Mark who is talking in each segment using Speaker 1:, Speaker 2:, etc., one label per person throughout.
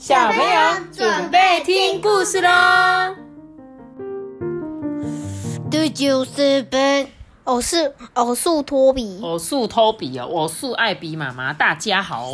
Speaker 1: 小朋友准备听故事喽。
Speaker 2: 第九十本，我是偶数托比。
Speaker 1: 偶素托比哦，偶素艾比妈妈，大家好。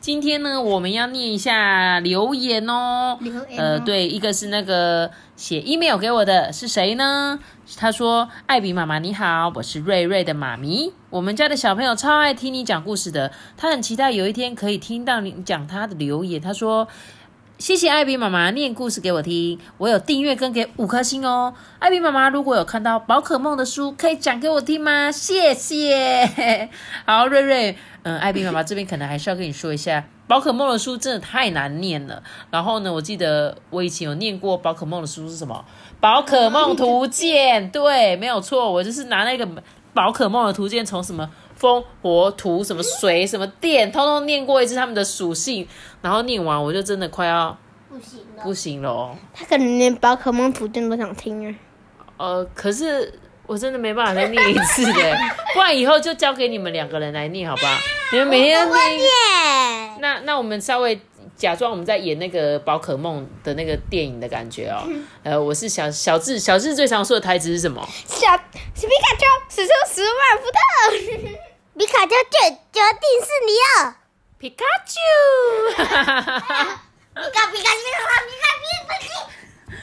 Speaker 1: 今天呢，我们要念一下留言哦。
Speaker 2: 留言
Speaker 1: 呃，对，一个是那个写 email 给我的是谁呢？他说：“艾比妈妈你好，我是瑞瑞的妈咪。我们家的小朋友超爱听你讲故事的，他很期待有一天可以听到你讲他的留言。”他说。谢谢艾比妈妈念故事给我听，我有订阅跟给五颗星哦。艾比妈妈如果有看到宝可梦的书，可以讲给我听吗？谢谢。好，瑞瑞，嗯，艾比妈妈这边可能还是要跟你说一下，宝可梦的书真的太难念了。然后呢，我记得我以前有念过宝可梦的书是什么？宝可梦图鉴，对，没有错，我就是拿那个宝可梦的图鉴，从什么风、火、土、什么水、什么电，通通念过一次他们的属性，然后念完我就真的快要
Speaker 2: 不行了，
Speaker 1: 不行了哦。
Speaker 2: 他可能连宝可梦图鉴都想听啊。
Speaker 1: 呃，可是我真的没办法再念一次的，不然以后就交给你们两个人来念，好不好？你们每天念。
Speaker 2: 耶！
Speaker 1: 那那我们稍微假装我们在演那个宝可梦的那个电影的感觉哦。呃，我是小小智，小智最常说的台词是什么？
Speaker 2: 小皮卡丘使出十万伏特，皮卡丘决决定是你了。
Speaker 1: 皮卡丘。
Speaker 2: 皮卡皮卡皮卡皮卡皮卡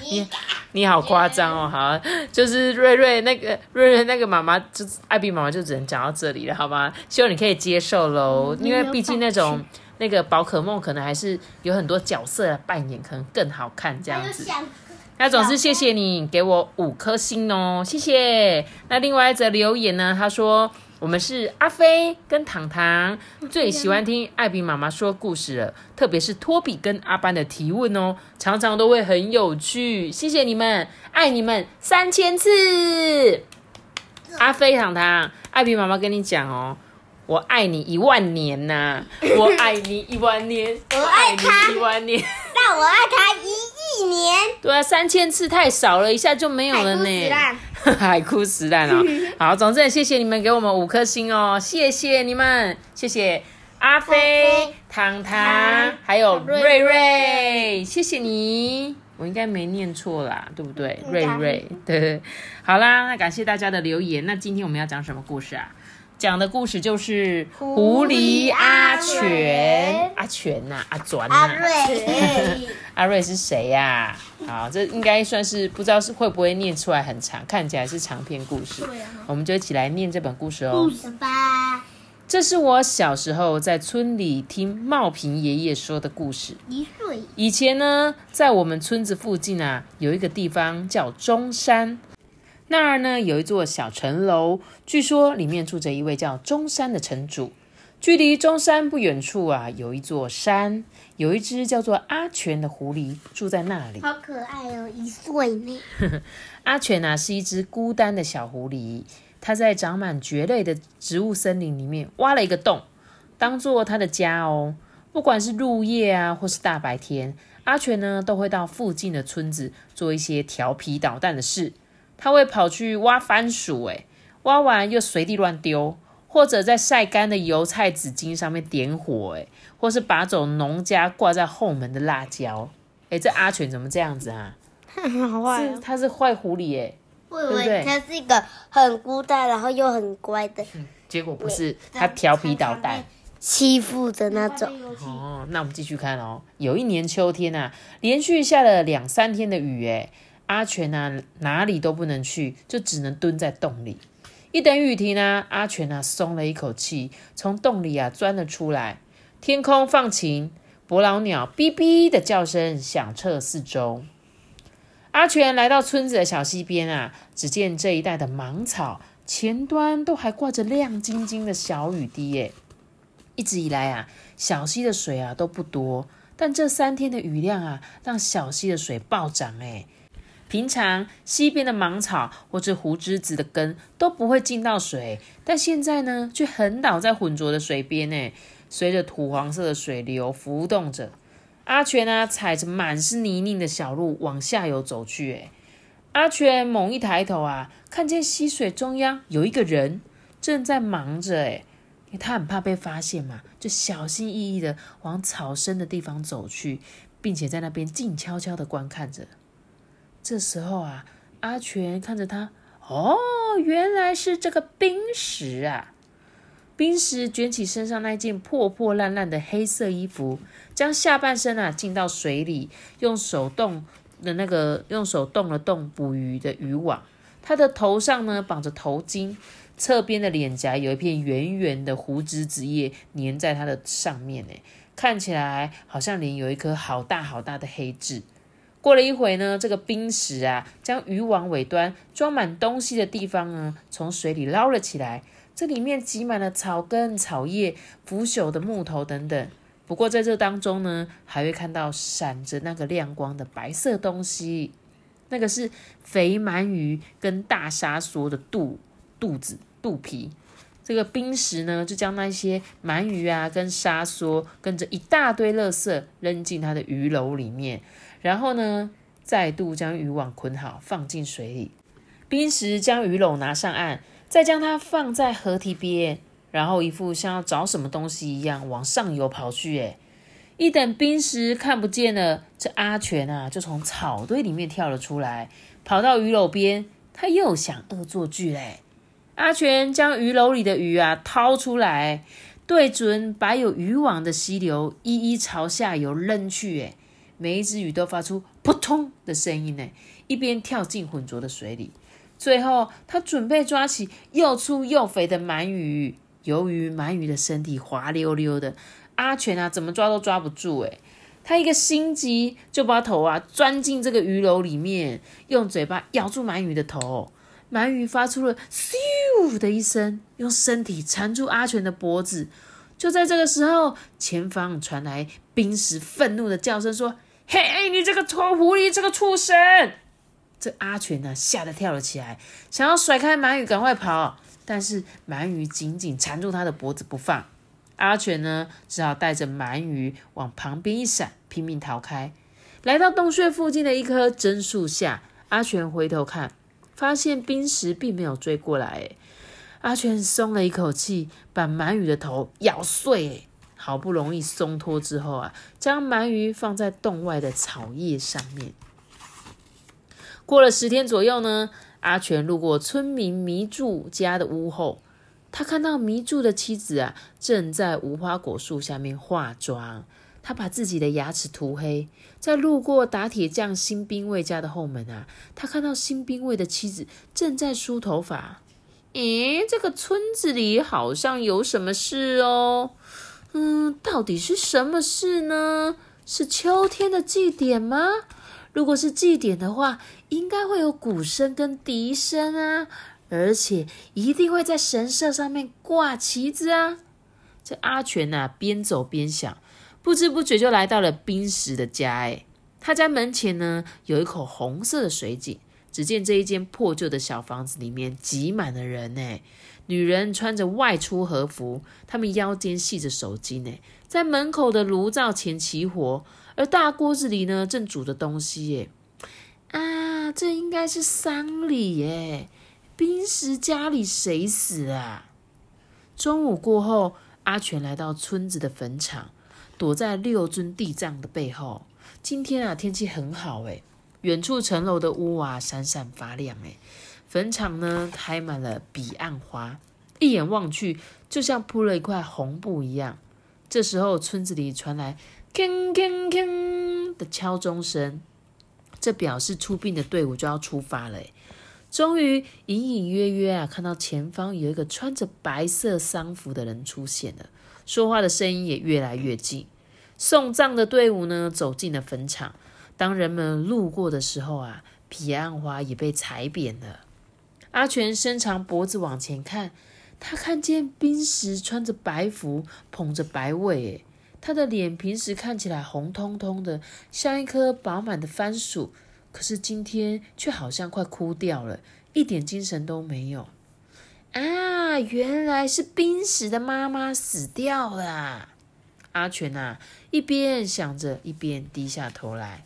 Speaker 1: 你你好夸张哦，好，就是瑞瑞那个瑞瑞那个妈妈，就是艾比妈妈就只能讲到这里了，好吗？希望你可以接受喽，因为毕竟那种那个宝可梦可能还是有很多角色的扮演，可能更好看这样子。那总之谢谢你给我五颗星哦，谢谢。那另外一则留言呢，他说我们是阿飞跟糖糖，最喜欢听艾比妈妈说故事了，特别是托比跟阿班的提问哦，常常都会很有趣。谢谢你们，爱你们三千次。阿飞糖糖，艾比妈妈跟你讲哦。我爱你一万年呐、我爱你一万年，我
Speaker 2: 爱他
Speaker 1: 你一万年。
Speaker 2: 但我爱他一亿年。
Speaker 1: 对啊，三千次太少了，一下就没有了呢。海枯石烂哦。好，总之也谢谢你们给我们五颗星哦，谢谢你们，谢谢阿飞、糖糖还有瑞瑞，谢谢你。我应该没念错啦，对不对？瑞瑞，对对。好啦，那感谢大家的留言。那今天我们要讲什么故事啊？讲的故事就是狐狸阿全，阿全呐、阿转呐、
Speaker 2: 阿瑞，
Speaker 1: 阿瑞是谁呀、好，这应该算是不知道是会不会念出来很长，看起来是长篇故事。我们就一起来念这本故事哦。
Speaker 2: 故事吧？
Speaker 1: 这是我小时候在村里听茂平爷爷说的故事。
Speaker 2: 一岁。
Speaker 1: 以前呢，在我们村子附近啊，有一个地方叫中山，那儿呢有一座小城楼，据说里面住着一位叫中山的城主。距离中山不远处啊，有一座山，有一只叫做阿全的狐狸住在那里。
Speaker 2: 好可爱哦，一岁呢。
Speaker 1: 阿全啊，是一只孤单的小狐狸，它在长满蕨类的植物森林里面挖了一个洞，当做它的家哦。不管是入夜啊，或是大白天，阿全呢都会到附近的村子做一些调皮捣蛋的事。他会跑去挖番薯，诶，挖完又随地乱丢，或者在晒干的油菜纸巾上面点火，诶，或是拔走农家挂在后门的辣椒。诶，这阿全怎么这样子啊？
Speaker 2: 好坏
Speaker 1: 是，他是坏狐狸诶。
Speaker 2: 我以
Speaker 1: 对不对
Speaker 2: 为他是一个很孤单，然后又很乖的，
Speaker 1: 结果不是，它调皮捣蛋。
Speaker 2: 欺负的那种。
Speaker 1: 哦，那我们继续看哦。有一年秋天啊，连续下了两三天的雨，哎，阿全啊哪里都不能去，就只能蹲在洞里。一等雨停啊，阿全啊松了一口气，从洞里啊钻了出来。天空放晴，伯劳鸟哔哔的叫声响彻四周。阿全来到村子的小溪边啊，只见这一带的芒草前端都还挂着亮晶晶的小雨滴，耶。一直以来啊，小溪的水啊都不多，但这三天的雨量啊，让小溪的水暴涨哎。平常溪边的芒草或者胡枝子的根都不会进到水，但现在呢，却横倒在浑浊的水边呢，随着土黄色的水流浮动着。阿全啊，踩着满是泥泞的小路往下游走去哎。阿全猛一抬头啊，看见溪水中央有一个人正在忙着哎。他很怕被发现嘛，就小心翼翼的往草深的地方走去，并且在那边静悄悄的观看着。这时候啊，阿全看着他，哦，原来是这个冰石啊！冰石卷起身上那件破破烂烂的黑色衣服，将下半身啊浸到水里，用手动的那个用手动了动捕鱼的渔网。他的头上呢绑着头巾，侧边的脸颊有一片圆圆的胡子子叶粘在他的上面，呢，看起来好像脸有一颗好大好大的黑痣。过了一会呢，这个冰石啊，将渔网尾端装满东西的地方呢，从水里捞了起来。这里面挤满了草根、草叶、腐朽的木头等等。不过在这当中呢，还会看到闪着那个亮光的白色东西，那个是肥鳗鱼跟大沙梭的肚肚子肚皮。这个冰石呢，就将那些鳗鱼啊跟沙梭跟着一大堆垃圾扔进它的鱼篓里面，然后呢，再度将渔网捆好放进水里。冰石将鱼篓拿上岸。再将它放在河堤边，然后一副像要找什么东西一样往上游跑去。哎，一等冰石看不见了，这阿全啊就从草堆里面跳了出来，跑到鱼篓边。他又想恶作剧嘞。阿全将鱼篓里的鱼啊掏出来，对准摆有渔网的溪流，一一朝下游扔去。哎，每一只鱼都发出扑通的声音呢，一边跳进浑浊的水里。最后，他准备抓起又粗又肥的鳗鱼。由于鳗鱼的身体滑溜溜的，阿全啊怎么抓都抓不住。诶他一个心急，就把头啊钻进这个鱼篓里面，用嘴巴咬住鳗鱼的头。鳗鱼发出了咻的一声，用身体缠住阿全的脖子。就在这个时候，前方传来冰石愤怒的叫声，说：“嘿，你这个臭狐狸，这个畜生！”这阿全呢，吓得跳了起来，想要甩开鳗鱼，赶快跑。但是鳗鱼紧紧缠住他的脖子不放。阿全呢，只好带着鳗鱼往旁边一闪，拼命逃开。来到洞穴附近的一棵榛树下，阿全回头看，发现冰石并没有追过来。阿全松了一口气，把鳗鱼的头咬碎。好不容易松脱之后啊，将鳗鱼放在洞外的草叶上面。过了十天左右呢，阿全路过村民迷柱家的屋后，他看到迷柱的妻子啊，正在无花果树下面化妆。他把自己的牙齿涂黑。在路过打铁匠新兵卫家的后门啊，他看到新兵卫的妻子正在梳头发。咦，这个村子里好像有什么事哦？嗯，到底是什么事呢？是秋天的祭典吗？如果是祭典的话，应该会有鼓声跟笛声啊，而且一定会在神社上面挂旗子啊。这阿全呐，边走边想，不知不觉就来到了冰石的家。哎，他家门前呢有一口红色的水井。只见这一间破旧的小房子里面挤满了人呢，女人穿着外出和服，她们腰间系着手巾呢，在门口的炉灶前起火。而大锅子里呢，正煮着东西耶！啊，这应该是丧礼耶！冰石家里谁死啊？中午过后，阿全来到村子的坟场，躲在六尊地藏的背后。今天啊，天气很好诶远处城楼的屋瓦闪闪发亮诶坟场呢开满了彼岸花，一眼望去就像铺了一块红布一样。这时候，村子里传来。铿铿铿的敲钟声，这表示出殡的队伍就要出发了。终于隐隐约约啊，看到前方有一个穿着白色丧服的人出现了，说话的声音也越来越近。送葬的队伍呢，走进了坟场。当人们路过的时候啊，彼岸花也被踩扁了。阿全伸长脖子往前看，他看见冰石穿着白服，捧着白尾，他的脸平时看起来红彤彤的，像一颗饱满的番薯，可是今天却好像快枯掉了，一点精神都没有。啊，原来是冰石的妈妈死掉了。阿全啊，一边想着，一边低下头来。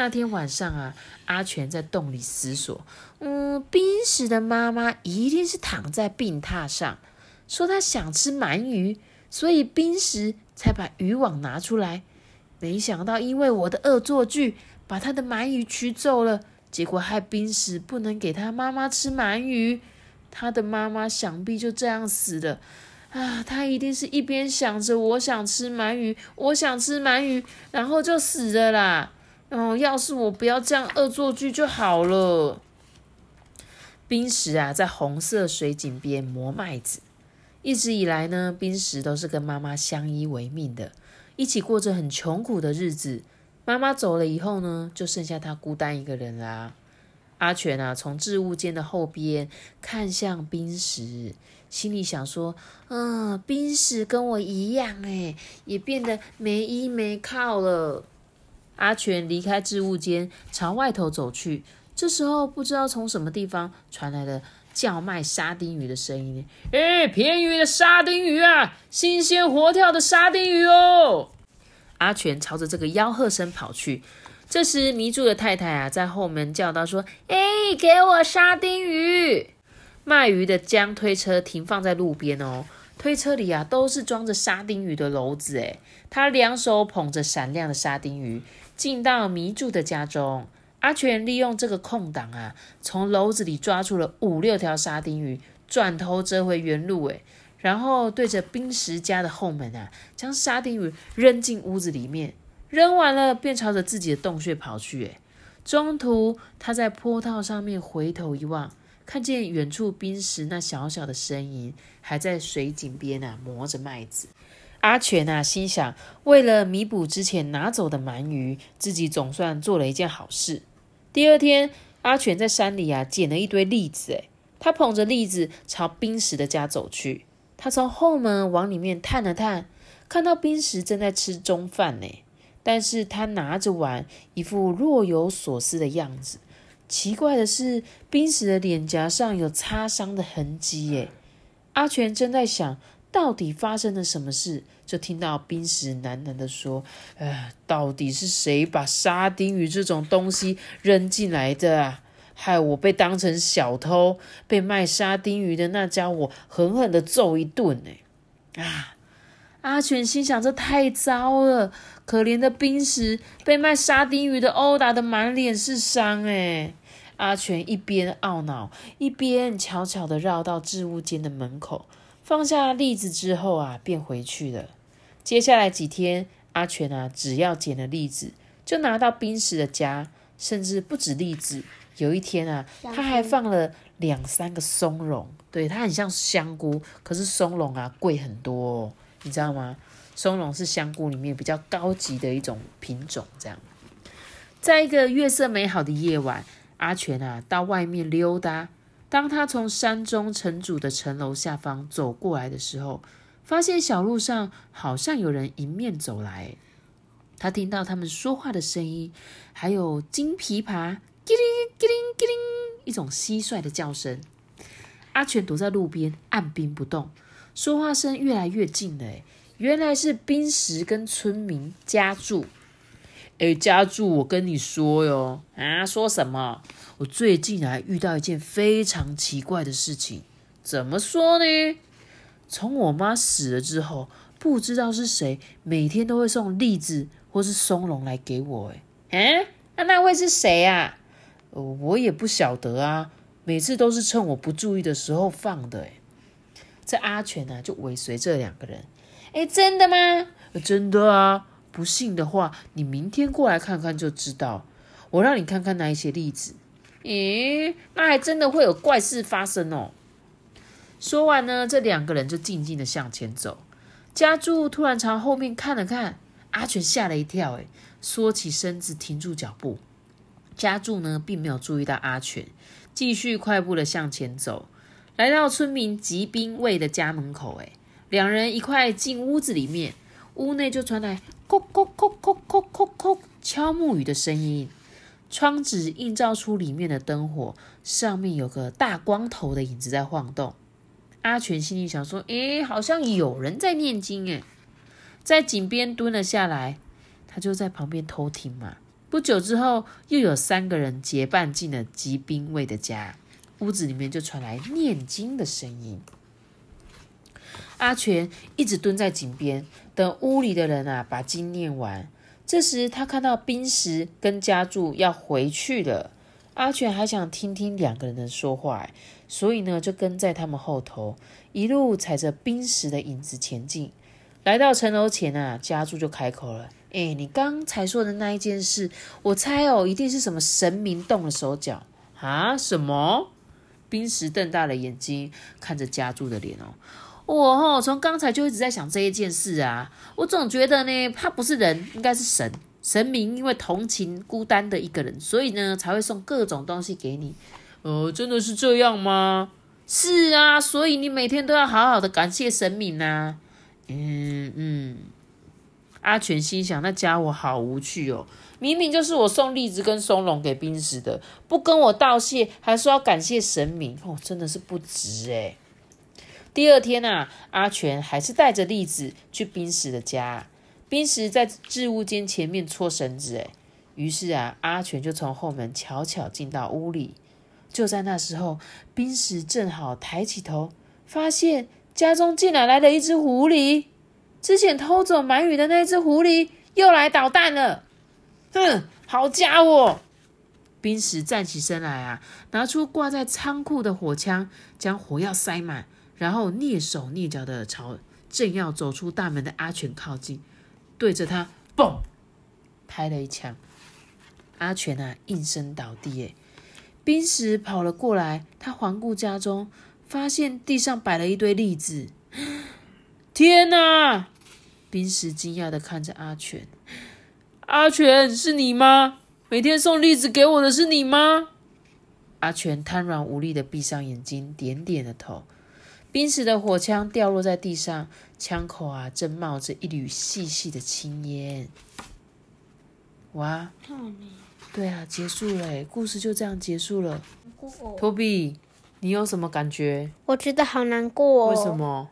Speaker 1: 那天晚上啊，阿全在洞里思索，嗯，冰石的妈妈一定是躺在病榻上，说她想吃鳗鱼。所以冰石才把渔网拿出来，没想到因为我的恶作剧，把他的鳗鱼取走了，结果害冰石不能给他妈妈吃鳗鱼，他的妈妈想必就这样死了。啊，他一定是一边想着我想吃鳗鱼，我想吃鳗鱼，然后就死了啦。哦，要是我不要这样恶作剧就好了。冰石啊，在红色水井边磨麦子。一直以来呢，冰石都是跟妈妈相依为命的，一起过着很穷苦的日子。妈妈走了以后呢，就剩下他孤单一个人啦。阿全啊，从置物间的后边看向冰石。心里想说：“嗯，冰石跟我一样，哎，也变得没依没靠了。”阿全离开置物间，朝外头走去。这时候，不知道从什么地方传来了叫卖沙丁鱼的声音：“哎，便宜的沙丁鱼啊，新鲜活跳的沙丁鱼哦！”阿全朝着这个吆喝声跑去。这时，迷住的太太啊，在后门叫道：“说，哎，给我沙丁鱼！”卖鱼的将推车停放在路边哦，推车里啊都是装着沙丁鱼的篓子诶，他两手捧着闪亮的沙丁鱼，进到迷住的家中。阿全利用这个空档啊，从篓子里抓出了五六条沙丁鱼，转头折回原路诶，然后对着冰石家的后门啊，将沙丁鱼扔进屋子里面，扔完了便朝着自己的洞穴跑去诶，中途他在坡道上面回头一望。看见远处冰石那小小的身影，还在水井边啊磨着麦子。阿全啊心想，为了弥补之前拿走的鳗鱼，自己总算做了一件好事。第二天，阿全在山里啊捡了一堆栗子，诶他捧着栗子朝冰石的家走去。他从后门往里面探了探，看到冰石正在吃中饭呢，但是他拿着碗，一副若有所思的样子。奇怪的是，冰石的脸颊上有擦伤的痕迹。耶！阿全正在想到底发生了什么事，就听到冰石喃喃的说：“哎，到底是谁把沙丁鱼这种东西扔进来的啊？害我被当成小偷，被卖沙丁鱼的那家伙狠狠的揍一顿。”呢？啊！阿全心想：这太糟了，可怜的冰石被卖沙丁鱼的殴打的满脸是伤。哎！阿全一边懊恼，一边悄悄地绕到置物间的门口，放下栗子之后啊，便回去了。接下来几天，阿全啊，只要捡了栗子，就拿到冰石的家，甚至不止栗子。有一天啊，他还放了两三个松茸，对，它很像香菇，可是松茸啊贵很多，哦你知道吗？松茸是香菇里面比较高级的一种品种。这样，在一个月色美好的夜晚。阿全啊，到外面溜达。当他从山中城主的城楼下方走过来的时候，发现小路上好像有人迎面走来。他听到他们说话的声音，还有金琵琶“叽铃叽铃叽铃”一种蟋蟀的叫声。阿全躲在路边按兵不动，说话声越来越近了。原来是冰石跟村民家住。哎，家住，我跟你说哟，啊，说什么？我最近啊遇到一件非常奇怪的事情。怎么说呢？从我妈死了之后，不知道是谁每天都会送栗子或是松茸来给我。哎，啊，那那会是谁啊？我也不晓得啊。每次都是趁我不注意的时候放的。哎，这阿全呢就尾随这两个人。哎，真的吗？真的啊。不信的话，你明天过来看看就知道。我让你看看那一些例子。咦，那还真的会有怪事发生哦。说完呢，这两个人就静静的向前走。家柱突然朝后面看了看，阿全吓了一跳，哎，缩起身子停住脚步。家柱呢，并没有注意到阿全，继续快步的向前走，来到村民吉兵卫的家门口，哎，两人一块进屋子里面，屋内就传来。叩叩叩叩叩叩叩，敲木鱼的声音。窗纸映照出里面的灯火，上面有个大光头的影子在晃动。阿全心里想说：“诶，好像有人在念经。”诶，在井边蹲了下来，他就在旁边偷听嘛。不久之后，又有三个人结伴进了吉兵卫的家，屋子里面就传来念经的声音。阿全一直蹲在井边，等屋里的人啊把经念完。这时他看到冰石跟家柱要回去了，阿全还想听听两个人的说话，所以呢就跟在他们后头，一路踩着冰石的影子前进。来到城楼前啊，家柱就开口了：“哎，你刚才说的那一件事，我猜哦，一定是什么神明动了手脚啊？什么？”冰石瞪大了眼睛看着家柱的脸哦，我哦，从刚才就一直在想这一件事啊，我总觉得呢，他不是人，应该是神。神明因为同情孤单的一个人，所以呢才会送各种东西给你。哦，真的是这样吗？是啊，所以你每天都要好好的感谢神明呐。嗯嗯，阿全心想，那家伙好无趣哦。明明就是我送栗子跟松茸给冰石的，不跟我道谢，还说要感谢神明，哦，真的是不值诶。第二天啊，阿全还是带着栗子去冰石的家，冰石在置物间前面搓绳子，诶于是啊，阿全就从后门悄悄进到屋里。就在那时候，冰石正好抬起头，发现家中竟然来了一只狐狸，之前偷走鳗鱼的那只狐狸又来捣蛋了。哼，好家伙！冰石站起身来啊，拿出挂在仓库的火枪，将火药塞满，然后蹑手蹑脚的朝正要走出大门的阿全靠近，对着他嘣拍了一枪。阿全啊，应声倒地。哎，冰石跑了过来，他环顾家中，发现地上摆了一堆栗子。天哪！冰石惊讶的看着阿全。阿全是你吗？每天送栗子给我的是你吗？阿全瘫软无力的闭上眼睛，点点的头。冰石的火枪掉落在地上，枪口啊正冒着一缕细细的青烟。哇，对啊，结束了，故事就这样结束了。托比，你有什么感觉？
Speaker 2: 我觉得好难过。
Speaker 1: 为什么？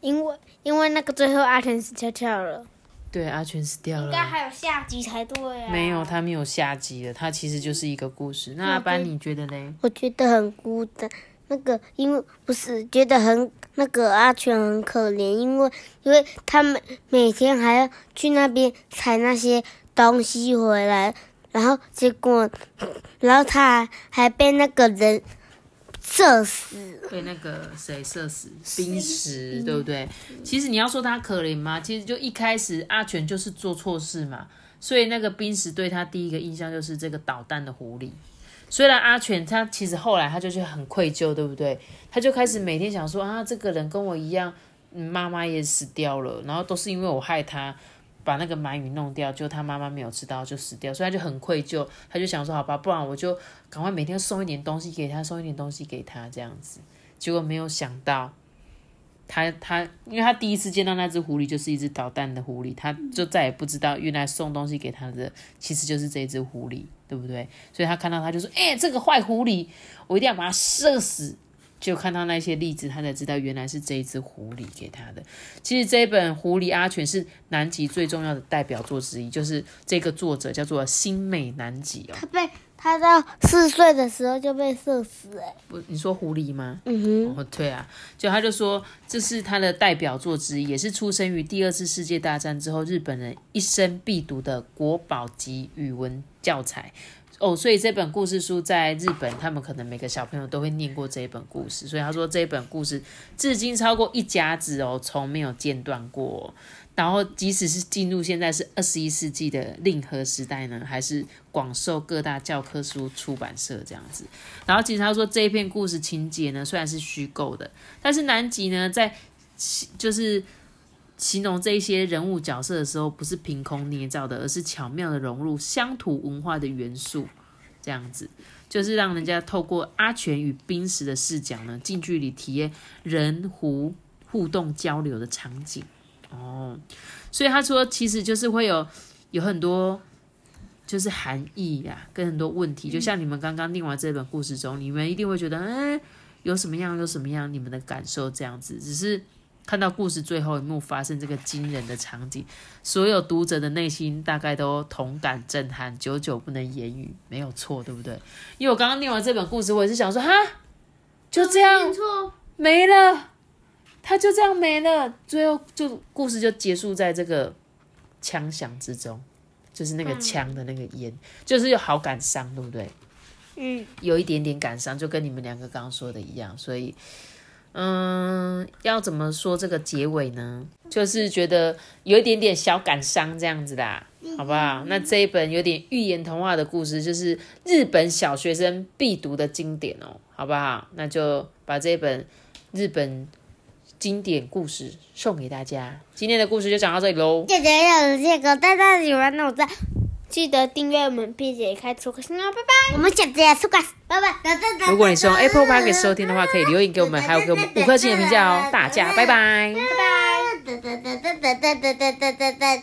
Speaker 2: 因为因为那个最后阿全死翘翘了。
Speaker 1: 对，阿全死掉了。应该
Speaker 2: 还有下集才对啊。
Speaker 1: 没有，他没有下集了。他其实就是一个故事。那阿班，你觉得呢？
Speaker 2: 我觉得很孤单。那个，因为不是觉得很那个阿全很可怜，因为因为他们每天还要去那边采那些东西回来，然后结果，然后他还被那个人。射死，
Speaker 1: 被那个谁射死？冰石，对不对？其实你要说他可怜吗？其实就一开始阿全就是做错事嘛，所以那个冰石对他第一个印象就是这个捣蛋的狐狸。虽然阿全他其实后来他就是很愧疚，对不对？他就开始每天想说啊，这个人跟我一样，妈妈也死掉了，然后都是因为我害他。把那个鳗鱼弄掉，就他妈妈没有吃到就死掉，所以他就很愧疚，他就想说好吧，不然我就赶快每天送一点东西给他，送一点东西给他这样子。结果没有想到，他他因为他第一次见到那只狐狸就是一只捣蛋的狐狸，他就再也不知道原来送东西给他的其实就是这只狐狸，对不对？所以他看到他就说：“哎，这个坏狐狸，我一定要把它射死。”就看到那些例子，他才知道原来是这一只狐狸给他的。其实这一本《狐狸阿全》是南极最重要的代表作之一，就是这个作者叫做新美南极哦。
Speaker 2: 他被他到四岁的时候就被射死哎。
Speaker 1: 不，你说狐狸吗？
Speaker 2: 嗯
Speaker 1: 哼。哦，对啊，就他就说这是他的代表作之一，也是出生于第二次世界大战之后日本人一生必读的国宝级语文教材。哦，所以这本故事书在日本，他们可能每个小朋友都会念过这一本故事。所以他说这一本故事至今超过一家子哦，从没有间断过。然后即使是进入现在是二十一世纪的令和时代呢，还是广受各大教科书出版社这样子。然后其实他说这一篇故事情节呢虽然是虚构的，但是南极呢在就是。形容这些人物角色的时候，不是凭空捏造的，而是巧妙的融入乡土文化的元素，这样子就是让人家透过阿全与冰石的视角呢，近距离体验人狐互动交流的场景。哦，所以他说，其实就是会有有很多就是含义呀，跟很多问题，就像你们刚刚念完这本故事中，你们一定会觉得，哎，有什么样，有什么样，你们的感受这样子，只是。看到故事最后一幕发生这个惊人的场景，所有读者的内心大概都同感震撼，久久不能言语，没有错，对不对？因为我刚刚念完这本故事，我也是想说，哈，就这样没了，他就这样没了，最后就故事就结束在这个枪响之中，就是那个枪的那个烟，就是有好感伤，对不对？
Speaker 2: 嗯，
Speaker 1: 有一点点感伤，就跟你们两个刚刚说的一样，所以，嗯，要怎么说这个结尾呢？就是觉得有一点点小感伤这样子啦，好不好？那这一本有点寓言童话的故事，就是日本小学生必读的经典哦，好不好？那就把这本日本经典故事送给大家。今天的故事就讲到这里喽。
Speaker 2: 姐姐有这个大家喜欢的，我在记得订阅我们，并且开出个心哦，拜拜。我们下次再出个，拜拜。
Speaker 1: 如果你是用 Apple Podcast 收听的话，可以留言给我们，还有给我们五颗星的评价哦。大家拜拜。
Speaker 2: 拜拜。